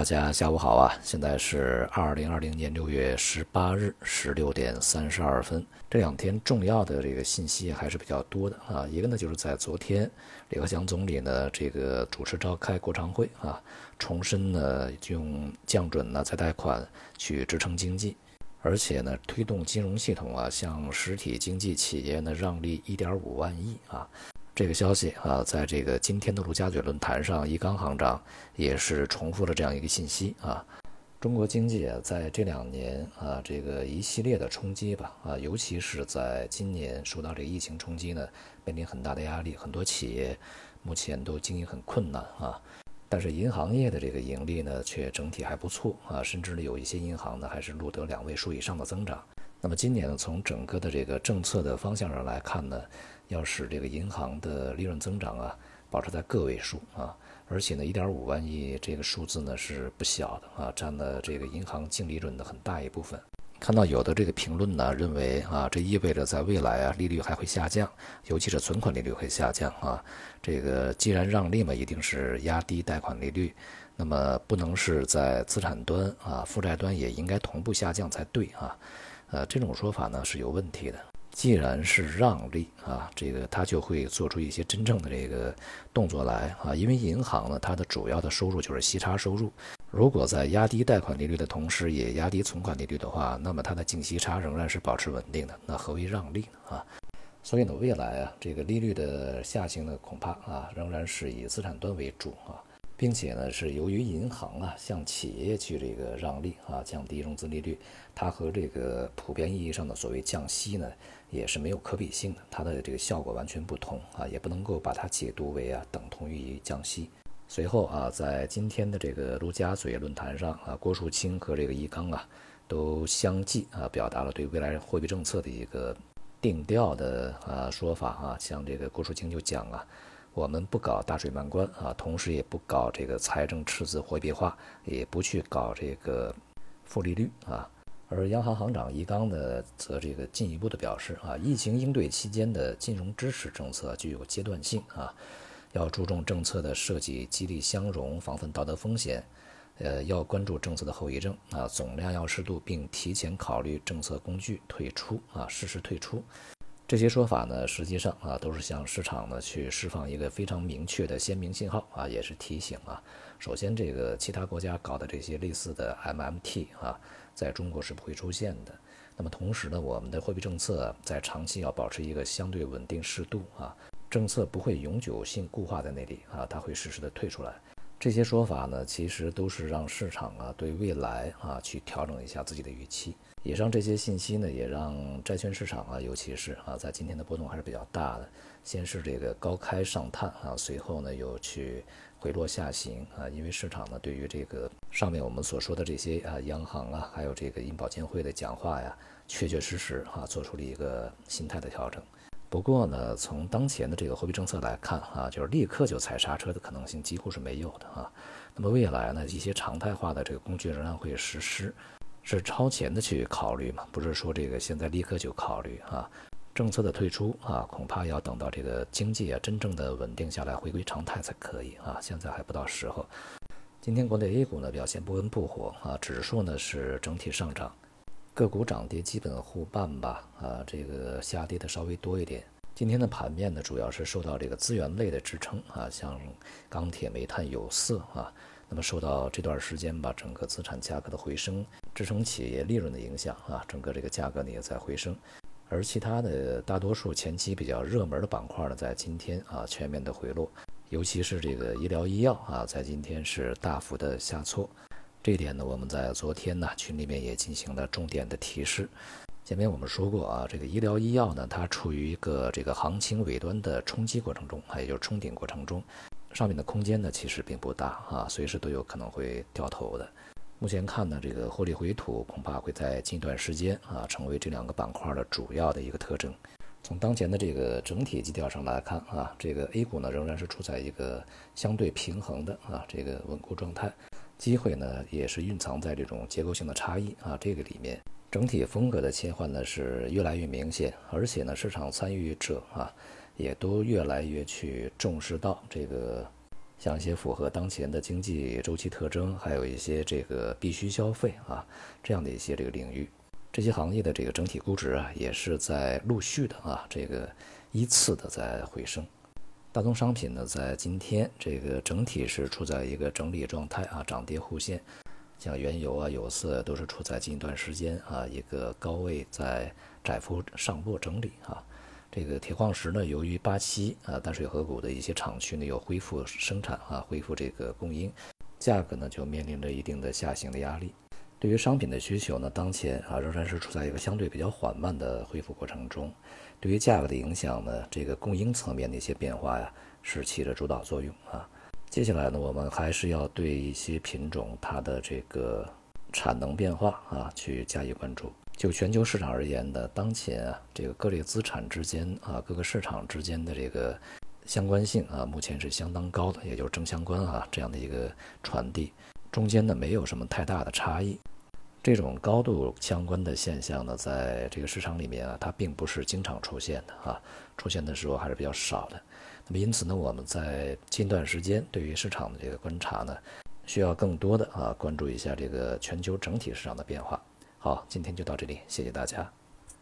大家下午好啊！现在是二零二零年六月十八日十六点三十二分。这两天重要的这个信息还是比较多的啊。一个呢，就是在昨天，李克强总理呢这个主持召开国常会啊，重申呢用降准呢再贷款去支撑经济，而且呢推动金融系统啊向实体经济企业呢让利一点五万亿啊。这个消息啊，在这个今天的陆家嘴论坛上，易纲行长也是重复了这样一个信息啊。中国经济啊，在这两年啊，这个一系列的冲击吧啊，尤其是在今年受到这个疫情冲击呢，面临很大的压力，很多企业目前都经营很困难啊。但是银行业的这个盈利呢，却整体还不错啊，甚至呢有一些银行呢，还是录得两位数以上的增长。那么今年呢，从整个的这个政策的方向上来看呢，要使这个银行的利润增长啊保持在个位数啊，而且呢，一点五万亿这个数字呢是不小的啊，占了这个银行净利润的很大一部分。看到有的这个评论呢，认为啊，这意味着在未来啊，利率还会下降，尤其是存款利率会下降啊。这个既然让利嘛，一定是压低贷款利率，那么不能是在资产端啊，负债端也应该同步下降才对啊。呃，这种说法呢是有问题的。既然是让利啊，这个他就会做出一些真正的这个动作来啊。因为银行呢，它的主要的收入就是息差收入。如果在压低贷款利率的同时也压低存款利率的话，那么它的净息差仍然是保持稳定的。那何为让利呢？啊，所以呢，未来啊，这个利率的下行呢，恐怕啊，仍然是以资产端为主啊。并且呢，是由于银行啊向企业去这个让利啊，降低融资利率，它和这个普遍意义上的所谓降息呢，也是没有可比性的，它的这个效果完全不同啊，也不能够把它解读为啊等同于降息。随后啊，在今天的这个陆家嘴论坛上啊，郭树清和这个易纲啊，都相继啊表达了对未来货币政策的一个定调的啊说法啊，像这个郭树清就讲啊。我们不搞大水漫灌啊，同时也不搞这个财政赤字货币化，也不去搞这个负利率啊。而央行行长易纲呢，则这个进一步的表示啊，疫情应对期间的金融支持政策具有阶段性啊，要注重政策的设计，激励相容，防范道德风险。呃，要关注政策的后遗症啊，总量要适度，并提前考虑政策工具退出啊，适时退出。这些说法呢，实际上啊，都是向市场呢去释放一个非常明确的鲜明信号啊，也是提醒啊。首先，这个其他国家搞的这些类似的 MMT 啊，在中国是不会出现的。那么同时呢，我们的货币政策在长期要保持一个相对稳定适度啊，政策不会永久性固化在那里啊，它会适时的退出来。这些说法呢，其实都是让市场啊对未来啊去调整一下自己的预期。以上这些信息呢，也让债券市场啊，尤其是啊，在今天的波动还是比较大的。先是这个高开上探啊，随后呢又去回落下行啊，因为市场呢对于这个上面我们所说的这些啊央行啊，还有这个银保监会的讲话呀，确确实实啊做出了一个心态的调整。不过呢，从当前的这个货币政策来看啊，就是立刻就踩刹车的可能性几乎是没有的啊。那么未来呢，一些常态化的这个工具仍然会实施。是超前的去考虑嘛？不是说这个现在立刻就考虑啊，政策的退出啊，恐怕要等到这个经济啊真正的稳定下来，回归常态才可以啊。现在还不到时候。今天国内 A 股呢表现不温不火啊，指数呢是整体上涨，个股涨跌基本互半吧啊，这个下跌的稍微多一点。今天的盘面呢主要是受到这个资源类的支撑啊，像钢铁、煤炭、有色啊。那么受到这段时间吧，整个资产价格的回升，支撑企业利润的影响啊，整个这个价格呢也在回升，而其他的大多数前期比较热门的板块呢，在今天啊全面的回落，尤其是这个医疗医药啊，在今天是大幅的下挫，这一点呢，我们在昨天呢群里面也进行了重点的提示。前面我们说过啊，这个医疗医药呢，它处于一个这个行情尾端的冲击过程中，也就是冲顶过程中。上面的空间呢，其实并不大啊，随时都有可能会掉头的。目前看呢，这个获利回吐恐怕会在近段时间啊，成为这两个板块的主要的一个特征。从当前的这个整体基调上来看啊，这个 A 股呢仍然是处在一个相对平衡的啊这个稳固状态，机会呢也是蕴藏在这种结构性的差异啊这个里面。整体风格的切换呢是越来越明显，而且呢市场参与者啊。也都越来越去重视到这个像一些符合当前的经济周期特征，还有一些这个必须消费啊这样的一些这个领域，这些行业的这个整体估值啊也是在陆续的啊这个依次的在回升。大宗商品呢，在今天这个整体是处在一个整理状态啊，涨跌互现。像原油啊、有色都是处在近一段时间啊一个高位在窄幅上落整理啊。这个铁矿石呢，由于巴西啊淡水河谷的一些厂区呢又恢复生产啊，恢复这个供应，价格呢就面临着一定的下行的压力。对于商品的需求呢，当前啊仍然是处在一个相对比较缓慢的恢复过程中。对于价格的影响呢，这个供应层面的一些变化呀，是起着主导作用啊。接下来呢，我们还是要对一些品种它的这个产能变化啊，去加以关注。就全球市场而言呢，当前啊，这个各类资产之间啊，各个市场之间的这个相关性啊，目前是相当高的，也就是正相关啊这样的一个传递，中间呢没有什么太大的差异。这种高度相关的现象呢，在这个市场里面啊，它并不是经常出现的啊，出现的时候还是比较少的。那么因此呢，我们在近段时间对于市场的这个观察呢，需要更多的啊关注一下这个全球整体市场的变化。好，今天就到这里，谢谢大家。